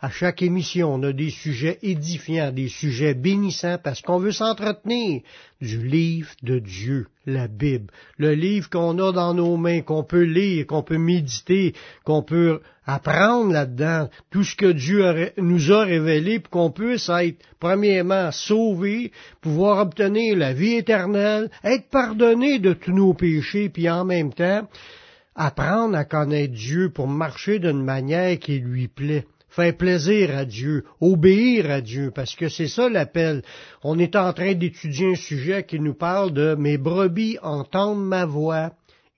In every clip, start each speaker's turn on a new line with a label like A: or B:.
A: À chaque émission, on a des sujets édifiants, des sujets bénissants, parce qu'on veut s'entretenir du livre de Dieu, la Bible. Le livre qu'on a dans nos mains, qu'on peut lire, qu'on peut méditer, qu'on peut apprendre là-dedans, tout ce que Dieu nous a révélé, pour qu'on puisse être, premièrement, sauvé, pouvoir obtenir la vie éternelle, être pardonné de tous nos péchés, puis en même temps, apprendre à connaître Dieu pour marcher d'une manière qui lui plaît faire plaisir à Dieu, obéir à Dieu, parce que c'est ça l'appel. On est en train d'étudier un sujet qui nous parle de mes brebis entendent ma voix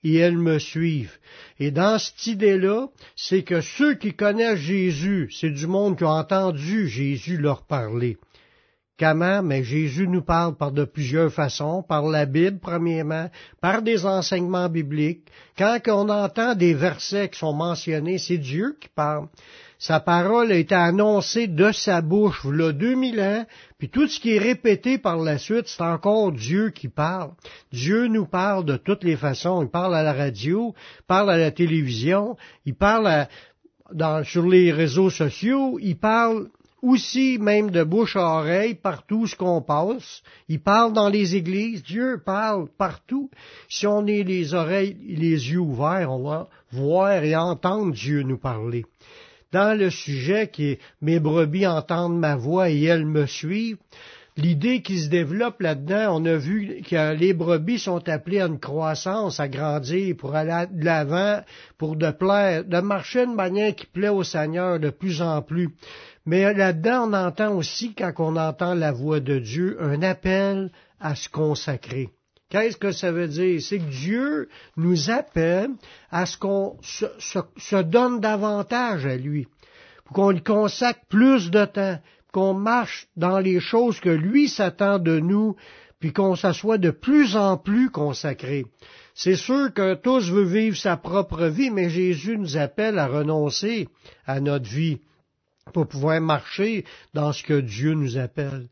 A: et elles me suivent. Et dans cette idée-là, c'est que ceux qui connaissent Jésus, c'est du monde qui a entendu Jésus leur parler. Comment? Mais Jésus nous parle par de plusieurs façons, par la Bible premièrement, par des enseignements bibliques. Quand on entend des versets qui sont mentionnés, c'est Dieu qui parle. Sa parole a été annoncée de sa bouche, voilà 2000 ans, puis tout ce qui est répété par la suite, c'est encore Dieu qui parle. Dieu nous parle de toutes les façons. Il parle à la radio, il parle à la télévision, il parle sur les réseaux sociaux, il parle aussi même de bouche à oreille partout ce qu'on passe. Il parle dans les églises. Dieu parle partout. Si on est les oreilles, les yeux ouverts, on va voir et entendre Dieu nous parler dans le sujet qui est Mes brebis entendent ma voix et elles me suivent, l'idée qui se développe là-dedans, on a vu que les brebis sont appelées à une croissance, à grandir, pour aller de l'avant, pour de plaire, de marcher de manière qui plaît au Seigneur de plus en plus. Mais là-dedans, on entend aussi, quand on entend la voix de Dieu, un appel à se consacrer. Qu'est-ce que ça veut dire? C'est que Dieu nous appelle à ce qu'on se, donne davantage à lui, pour qu'on lui consacre plus de temps, qu'on marche dans les choses que lui s'attend de nous, puis qu'on s'assoit de plus en plus consacré. C'est sûr que tous veulent vivre sa propre vie, mais Jésus nous appelle à renoncer à notre vie pour pouvoir marcher dans ce que Dieu nous appelle.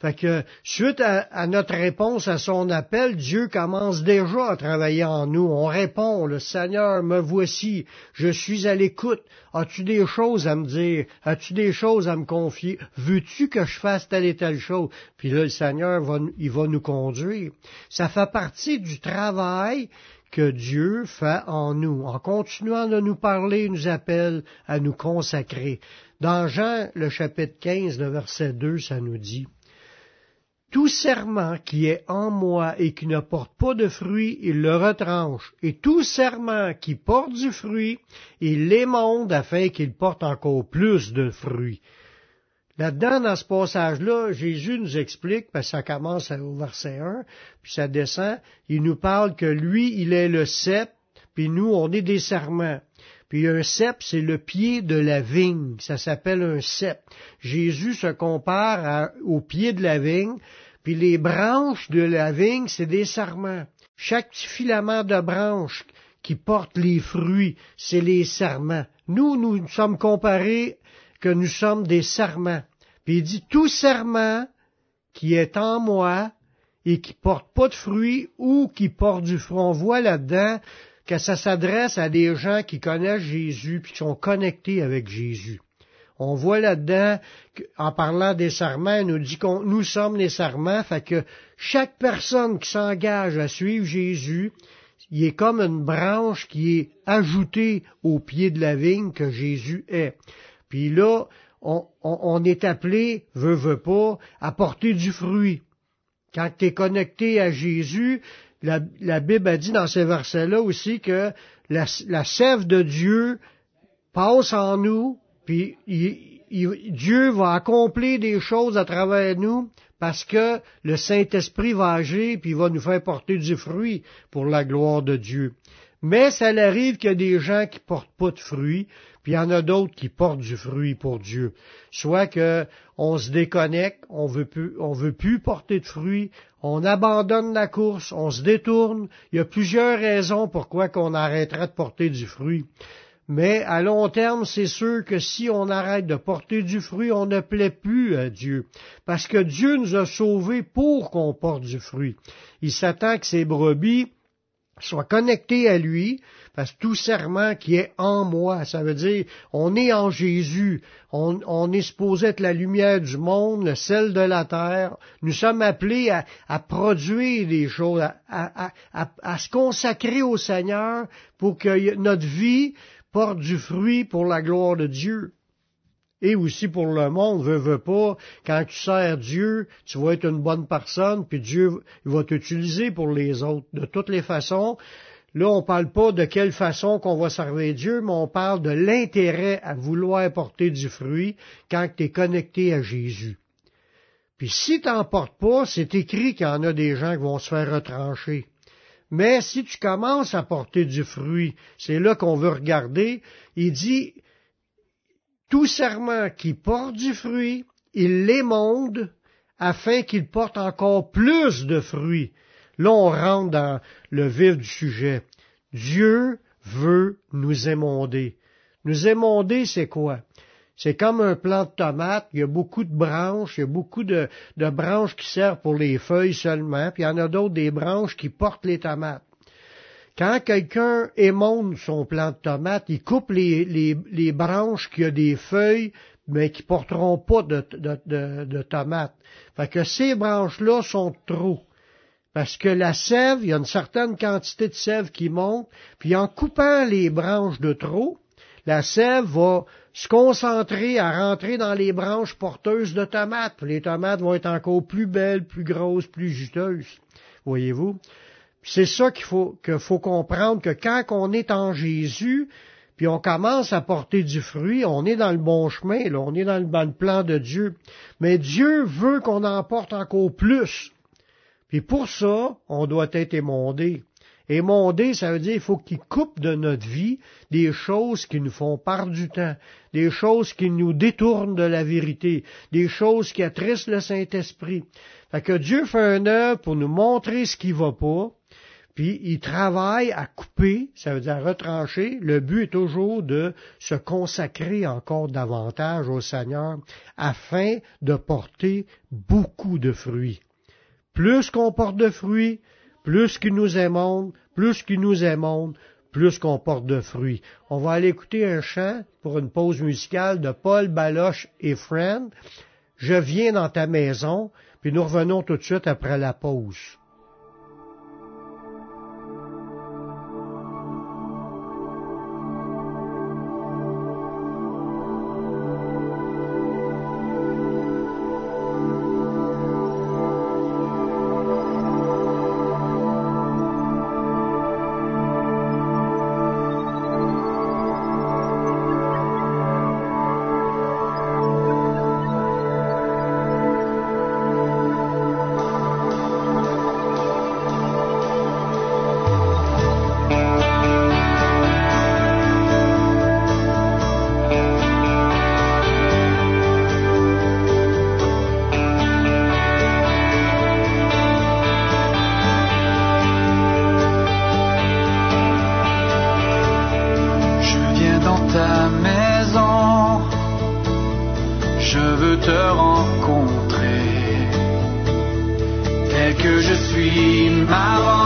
A: Fait que, suite à, notre réponse à son appel, Dieu commence déjà à travailler en nous. On répond, le Seigneur, me voici, je suis à l'écoute. As-tu des choses à me dire? As-tu des choses à me confier? Veux-tu que je fasse telle et telle chose? Puis là, le Seigneur, va, il va nous conduire. Ça fait partie du travail que Dieu fait en nous. En continuant de nous parler, il nous appelle à nous consacrer. Dans Jean, le chapitre 15, le verset 2, ça nous dit, tout serment qui est en moi et qui ne porte pas de fruit, il le retranche. Et tout serment qui porte du fruit, il l'émonde afin qu'il porte encore plus de fruits. Là-dedans, dans ce passage-là, Jésus nous explique, parce que ça commence au verset 1, puis ça descend, il nous parle que lui, il est le cep, puis nous, on est des serments. Puis un cep, c'est le pied de la vigne. Ça s'appelle un cep. Jésus se compare au pied de la vigne. Puis les branches de la vigne, c'est des sarments. Chaque petit filament de branche qui porte les fruits, c'est les sarments. Nous, nous sommes comparés que nous sommes des sarments. Puis il dit, tout serment qui est en moi et qui porte pas de fruits ou qui porte du fruit, on voit là-dedans que ça s'adresse à des gens qui connaissent Jésus puis qui sont connectés avec Jésus. On voit là-dedans, en parlant des serments, nous dit que nous sommes les serments, fait que chaque personne qui s'engage à suivre Jésus, il est comme une branche qui est ajoutée au pied de la vigne que Jésus est. Puis là, on, est appelé, veut, veut pas, à porter du fruit. Quand tu es connecté à Jésus, la, Bible a dit dans ces versets-là aussi que la, la sève de Dieu passe en nous, puis Dieu va accomplir des choses à travers nous parce que le Saint-Esprit va agir puis il va nous faire porter du fruit pour la gloire de Dieu. Mais ça arrive qu'il y a des gens qui portent pas de fruits, puis il y en a d'autres qui portent du fruit pour Dieu. Soit que on se déconnecte, on veut plus, on veut plus porter de fruits, on abandonne la course, on se détourne. Il y a plusieurs raisons pourquoi qu'on arrêterait de porter du fruit. Mais à long terme, c'est sûr que si on arrête de porter du fruit, on ne plaît plus à Dieu. Parce que Dieu nous a sauvés pour qu'on porte du fruit. Il s'attend que ces brebis soient connectées à lui, parce que tout serment qui est en moi, ça veut dire on est en Jésus, on, est supposé être la lumière du monde, le sel de la terre. Nous sommes appelés à, produire des choses, à, à, se consacrer au Seigneur pour que notre vie porte du fruit pour la gloire de Dieu. Et aussi pour le monde, veut, veut pas, quand tu sers Dieu, tu vas être une bonne personne, puis Dieu va t'utiliser pour les autres. De toutes les façons, là, on parle pas de quelle façon qu'on va servir Dieu, mais on parle de l'intérêt à vouloir porter du fruit quand tu es connecté à Jésus. Puis si tu n'en portes pas, c'est écrit qu'il y en a des gens qui vont se faire retrancher. Mais si tu commences à porter du fruit, c'est là qu'on veut regarder, il dit, tout serment qui porte du fruit, il l'émonde afin qu'il porte encore plus de fruits. Là, on rentre dans le vif du sujet. Dieu veut nous émonder. Nous émonder, c'est quoi? C'est comme un plant de tomate, il y a beaucoup de branches, il y a beaucoup de, branches qui servent pour les feuilles seulement, puis il y en a d'autres des branches qui portent les tomates. Quand quelqu'un émonde son plant de tomate, il coupe les, branches qui ont des feuilles, mais qui porteront pas de, de, tomates. Fait que ces branches-là sont trop. Parce que la sève, il y a une certaine quantité de sève qui monte, puis en coupant les branches de trop, la sève va se concentrer à rentrer dans les branches porteuses de tomates. Les tomates vont être encore plus belles, plus grosses, plus juteuses. Voyez-vous? C'est ça qu'il faut, qu'il faut comprendre que quand on est en Jésus, puis on commence à porter du fruit, on est dans le bon chemin, là, on est dans le, bon plan de Dieu. Mais Dieu veut qu'on en porte encore plus. Puis pour ça, on doit être émondé. Émondé, ça veut dire qu'il faut qu'il coupe de notre vie des choses qui nous font part du temps, des choses qui nous détournent de la vérité, des choses qui attristent le Saint-Esprit. Fait que Dieu fait un œuvre pour nous montrer ce qui va pas, puis il travaille à couper, ça veut dire à retrancher. Le but est toujours de se consacrer encore davantage au Seigneur afin de porter beaucoup de fruits. Plus qu'on porte de fruits, plus qu'il nous aimons, plus qu'il nous aimons, plus qu'on porte de fruits. On va aller écouter un chant pour une pause musicale de Paul Baloche et Friend. Je viens dans ta maison, puis nous revenons tout de suite après la pause.
B: I want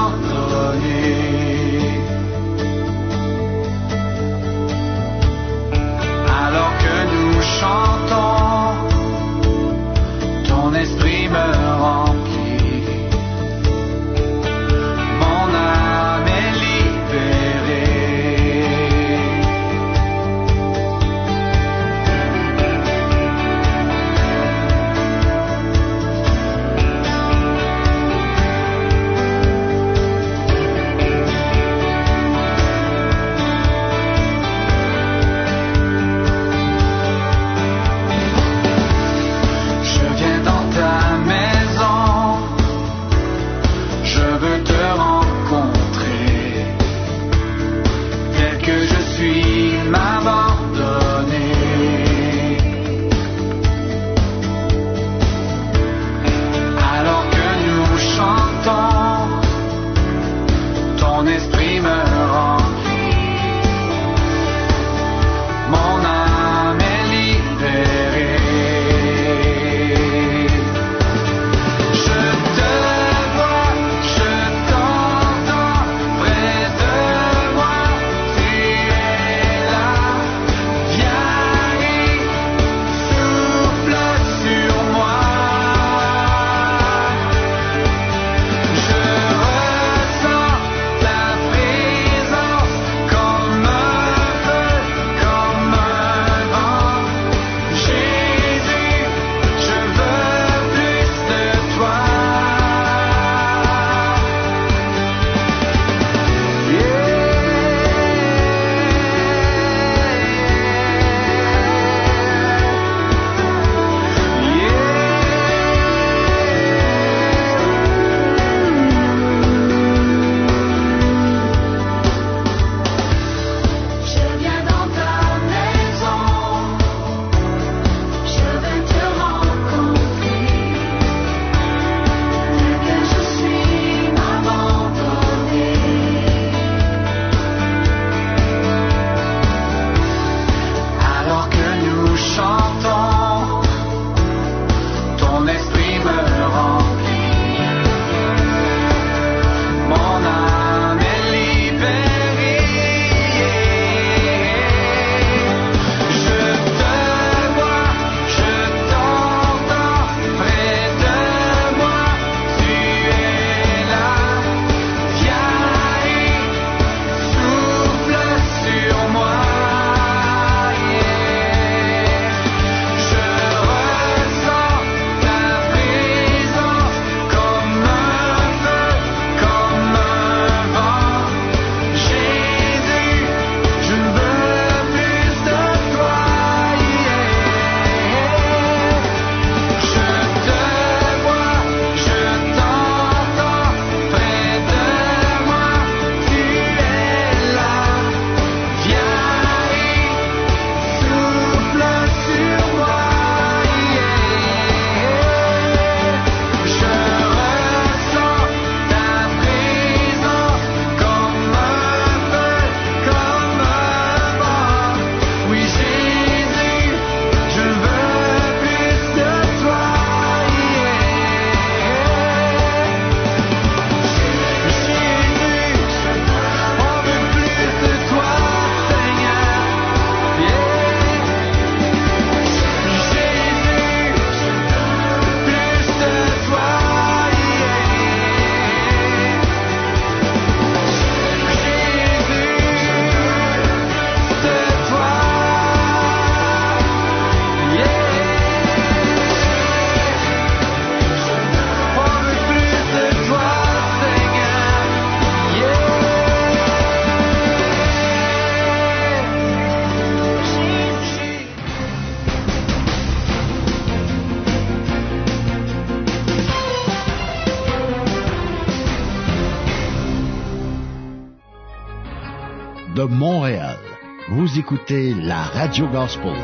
B: écoutez la Radio Gospel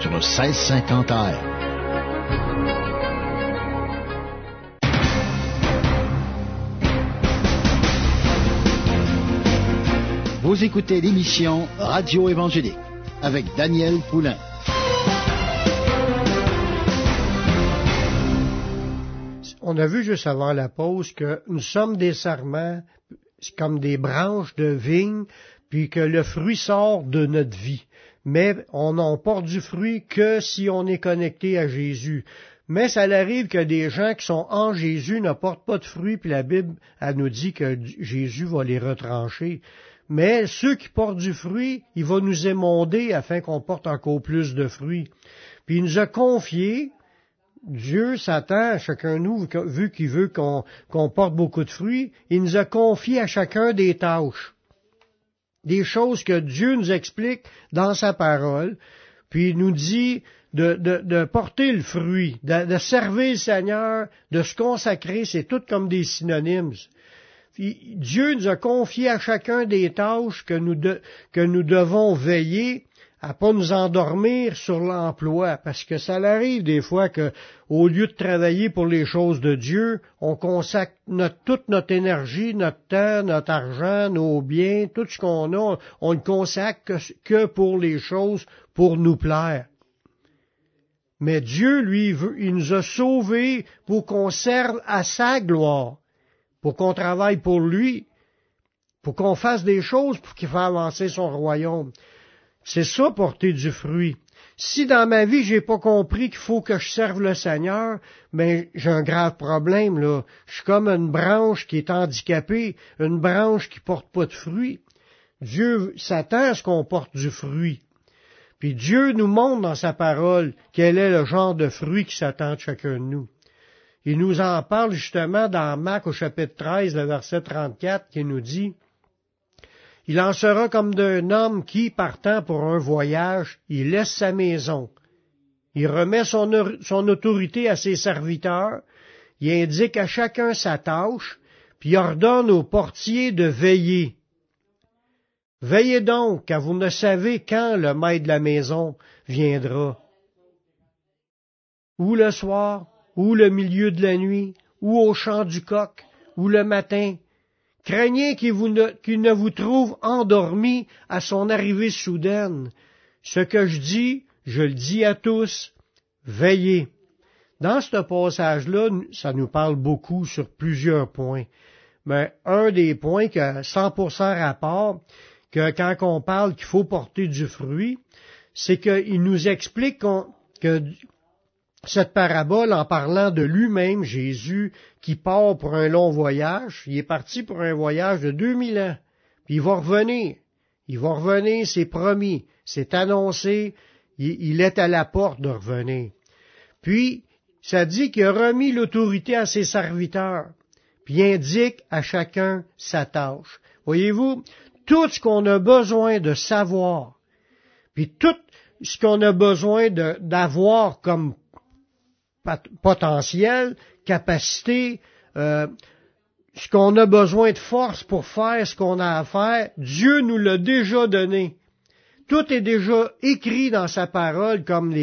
B: sur le 1650 AM. Vous écoutez l'émission Radio Évangélique avec Daniel Poulain.
A: On a vu juste avant la pause que nous sommes des sarments comme des branches de vigne, puis que le fruit sort de notre vie. Mais on n'en porte du fruit que si on est connecté à Jésus. Mais ça arrive que des gens qui sont en Jésus ne portent pas de fruits, puis la Bible, elle nous dit que Jésus va les retrancher. Mais ceux qui portent du fruit, il va nous émonder afin qu'on porte encore plus de fruits. Puis il nous a confié, Dieu s'attend à chacun de nous, vu qu'il veut qu'on porte beaucoup de fruits, il nous a confié à chacun des tâches. Des choses que Dieu nous explique dans sa parole, puis il nous dit de, de, porter le fruit, de, servir le Seigneur, de se consacrer, c'est tout comme des synonymes. Dieu nous a confié à chacun des tâches que nous, que nous devons veiller à pas nous endormir sur l'emploi, parce que ça arrive des fois que, au lieu de travailler pour les choses de Dieu, on consacre toute notre énergie, notre temps, notre argent, nos biens, tout ce qu'on a, on ne consacre que, pour les choses pour nous plaire. Mais Dieu, lui, il nous a sauvés pour qu'on serve à sa gloire pour qu'on travaille pour lui, pour qu'on fasse des choses pour qu'il fasse avancer son royaume. C'est ça porter du fruit. Si dans ma vie j'ai pas compris qu'il faut que je serve le Seigneur, ben, j'ai un grave problème là. Je suis comme une branche qui est handicapée, une branche qui porte pas de fruit. Dieu s'attend à ce qu'on porte du fruit. Puis Dieu nous montre dans sa parole quel est le genre de fruit qui s'attend de chacun de nous. Il nous en parle justement dans Marc au chapitre 13, le verset 34, qui nous dit, Il en sera comme d'un homme qui, partant pour un voyage, il laisse sa maison. Il remet son, autorité à ses serviteurs, il indique à chacun sa tâche, puis ordonne aux portiers de veiller. Veillez donc, car vous ne savez quand le maître de la maison viendra. Ou le soir, ou le milieu de la nuit, ou au chant du coq, ou le matin. Craignez qu'il, ne, vous trouve endormi à son arrivée soudaine. Ce que je dis, je le dis à tous, veillez. Dans ce passage-là, ça nous parle beaucoup sur plusieurs points. Mais un des points qui a 100% rapport, que quand on parle qu'il faut porter du fruit, c'est qu'il nous explique que cette parabole en parlant de lui-même, Jésus, qui part pour un long voyage. Il est parti pour un voyage de 2000 ans. Puis il va revenir. Il va revenir, c'est promis. C'est annoncé. Il, est à la porte de revenir. Puis, ça dit qu'il a remis l'autorité à ses serviteurs. Puis indique à chacun sa tâche. Voyez-vous, tout ce qu'on a besoin de savoir, puis tout ce qu'on a besoin d'avoir comme potentiel, capacité, euh, ce qu'on a besoin de force pour faire ce qu'on a à faire, Dieu nous l'a déjà donné. Tout est déjà écrit dans sa parole comme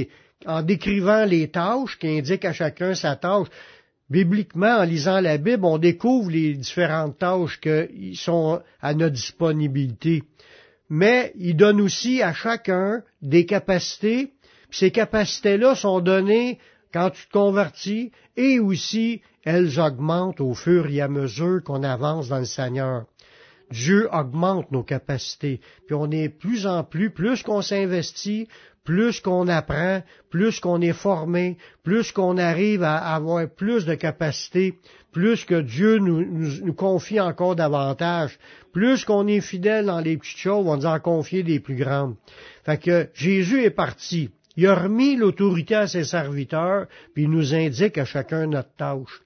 A: en décrivant les tâches qui indiquent à chacun sa tâche. Bibliquement, en lisant la Bible, on découvre les différentes tâches qui sont à notre disponibilité. Mais il donne aussi à chacun des capacités, puis ces capacités-là sont données quand tu te convertis, et aussi elles augmentent au fur et à mesure qu'on avance dans le Seigneur. Dieu augmente nos capacités, puis on est plus en plus, plus qu'on s'investit, plus qu'on apprend, plus qu'on est formé, plus qu'on arrive à avoir plus de capacités, plus que Dieu nous, confie encore davantage, plus qu'on est fidèle dans les petites choses, on nous en confier des plus grandes. Fait que Jésus est parti. Il a remis l'autorité à ses serviteurs, puis il nous indique à chacun notre tâche.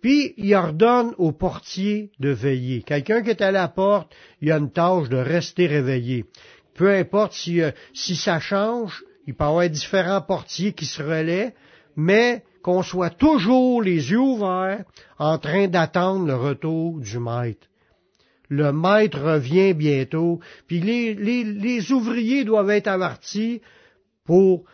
A: Puis il ordonne au portier de veiller. Quelqu'un qui est à la porte, il a une tâche de rester réveillé. Peu importe si, euh, si ça change, il peut y avoir différents portiers qui se relaient, mais qu'on soit toujours les yeux ouverts en train d'attendre le retour du maître. le maître revient bientôt, puis les, les, les ouvriers doivent être avertis pour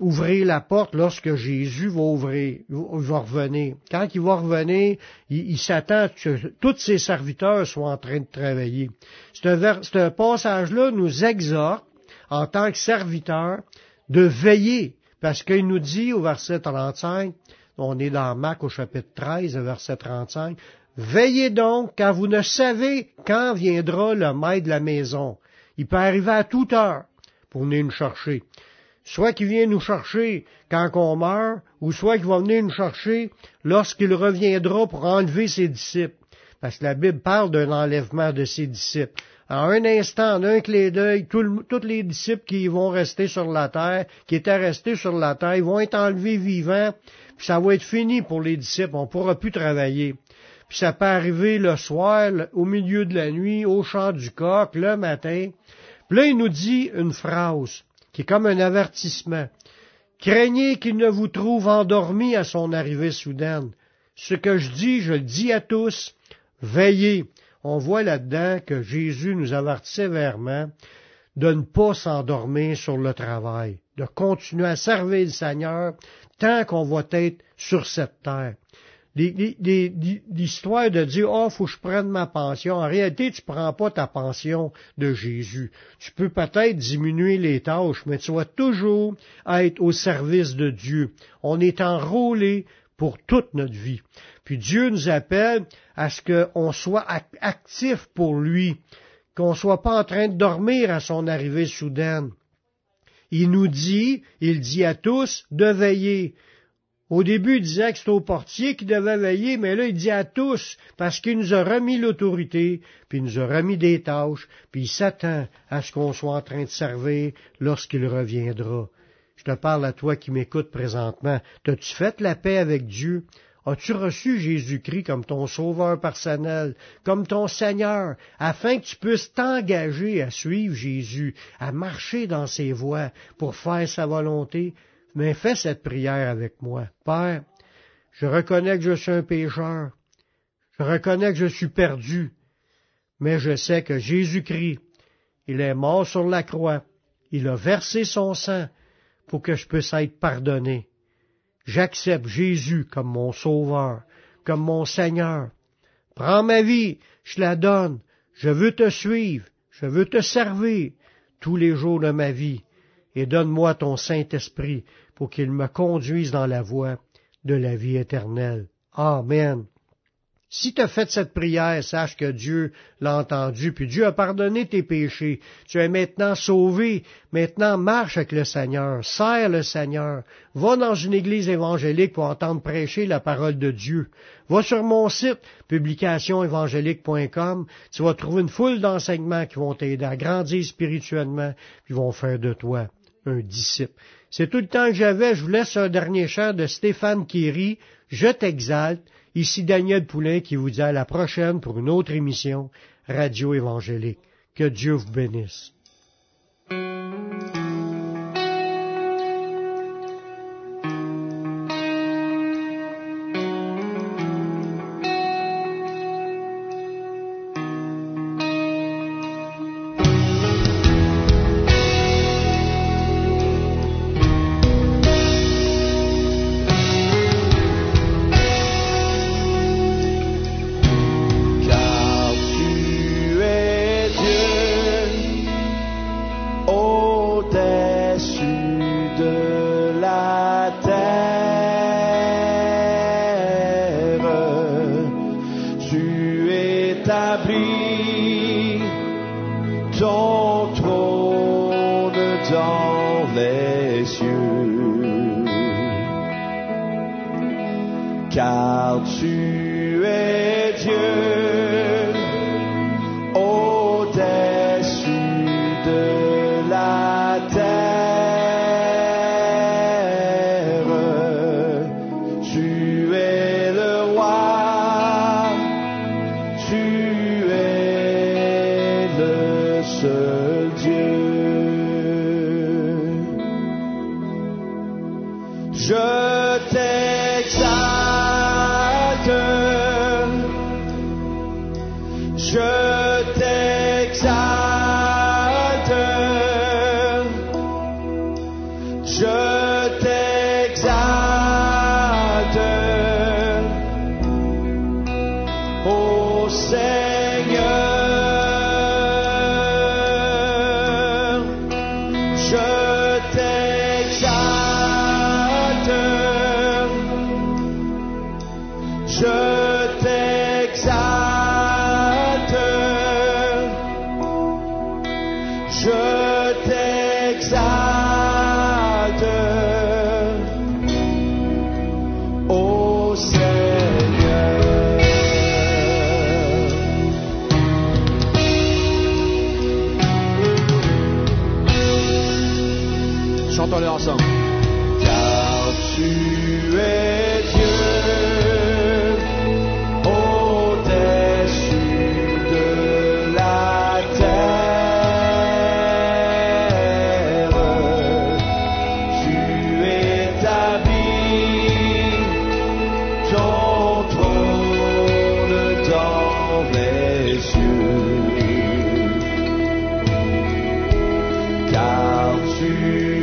A: ouvrir la porte lorsque Jésus va ouvrir, va revenir. Quand il va revenir, il, s'attend que tous ses serviteurs soient en train de travailler. Ce passage-là nous exhorte, en tant que serviteurs, de veiller, parce qu'il nous dit au verset 35, on est dans Marc au chapitre 13, verset 35, Veillez donc, car vous ne savez quand viendra le maître de la maison. Il peut arriver à toute heure pour venir nous chercher soit qu'il vient nous chercher quand on meurt, ou soit qu'il va venir nous chercher lorsqu'il reviendra pour enlever ses disciples. Parce que la Bible parle d'un enlèvement de ses disciples. En un instant, en un clé d'œil, tous les disciples qui vont rester sur la terre, qui étaient restés sur la terre, vont être enlevés vivants, puis ça va être fini pour les disciples, on ne pourra plus travailler. Puis ça peut arriver le soir, au milieu de la nuit, au chant du coq, le matin. Puis là, il nous dit une phrase qui est comme un avertissement. Craignez qu'il ne vous trouve endormi à son arrivée soudaine. Ce que je dis, je le dis à tous, veillez. On voit là-dedans que Jésus nous avertit sévèrement de ne pas s'endormir sur le travail, de continuer à servir le Seigneur tant qu'on va être sur cette terre l'histoire de dire oh faut que je prenne ma pension. En réalité, tu prends pas ta pension de Jésus. Tu peux peut-être diminuer les tâches, mais tu vas toujours être au service de Dieu. On est enrôlé pour toute notre vie. Puis Dieu nous appelle à ce qu'on soit actif pour lui, qu'on soit pas en train de dormir à son arrivée soudaine. Il nous dit, il dit à tous de veiller. Au début, il disait que c'était au portier qui devait veiller, mais là, il dit à tous, parce qu'il nous a remis l'autorité, puis il nous a remis des tâches, puis il s'attend à ce qu'on soit en train de servir lorsqu'il reviendra. Je te parle à toi qui m'écoutes présentement. T'as-tu fait la paix avec Dieu? As-tu reçu Jésus-Christ comme ton sauveur personnel, comme ton Seigneur, afin que tu puisses t'engager à suivre Jésus, à marcher dans ses voies pour faire sa volonté? Mais fais cette prière avec moi. Père, je reconnais que je suis un pécheur. Je reconnais que je suis perdu. Mais je sais que Jésus-Christ, il est mort sur la croix. Il a versé son sang pour que je puisse être pardonné. J'accepte Jésus comme mon sauveur, comme mon Seigneur. Prends ma vie, je la donne. Je veux te suivre. Je veux te servir tous les jours de ma vie et donne-moi ton Saint-Esprit pour qu'il me conduise dans la voie de la vie éternelle. Amen. Si tu as fait cette prière, sache que Dieu l'a entendu, puis Dieu a pardonné tes péchés. Tu es maintenant sauvé. Maintenant, marche avec le Seigneur, sers le Seigneur. Va dans une église évangélique pour entendre prêcher la parole de Dieu. Va sur mon site, publicationévangélique.com. Tu vas trouver une foule d'enseignements qui vont t'aider à grandir spirituellement, qui vont faire de toi un disciple. C'est tout le temps que j'avais. Je vous laisse un dernier chant de Stéphane Kiri. Je t'exalte. Ici Daniel Poulain qui vous dit à la prochaine pour une autre émission Radio Évangélique. Que Dieu vous bénisse. je t'exalte. see.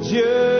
A: Dieu.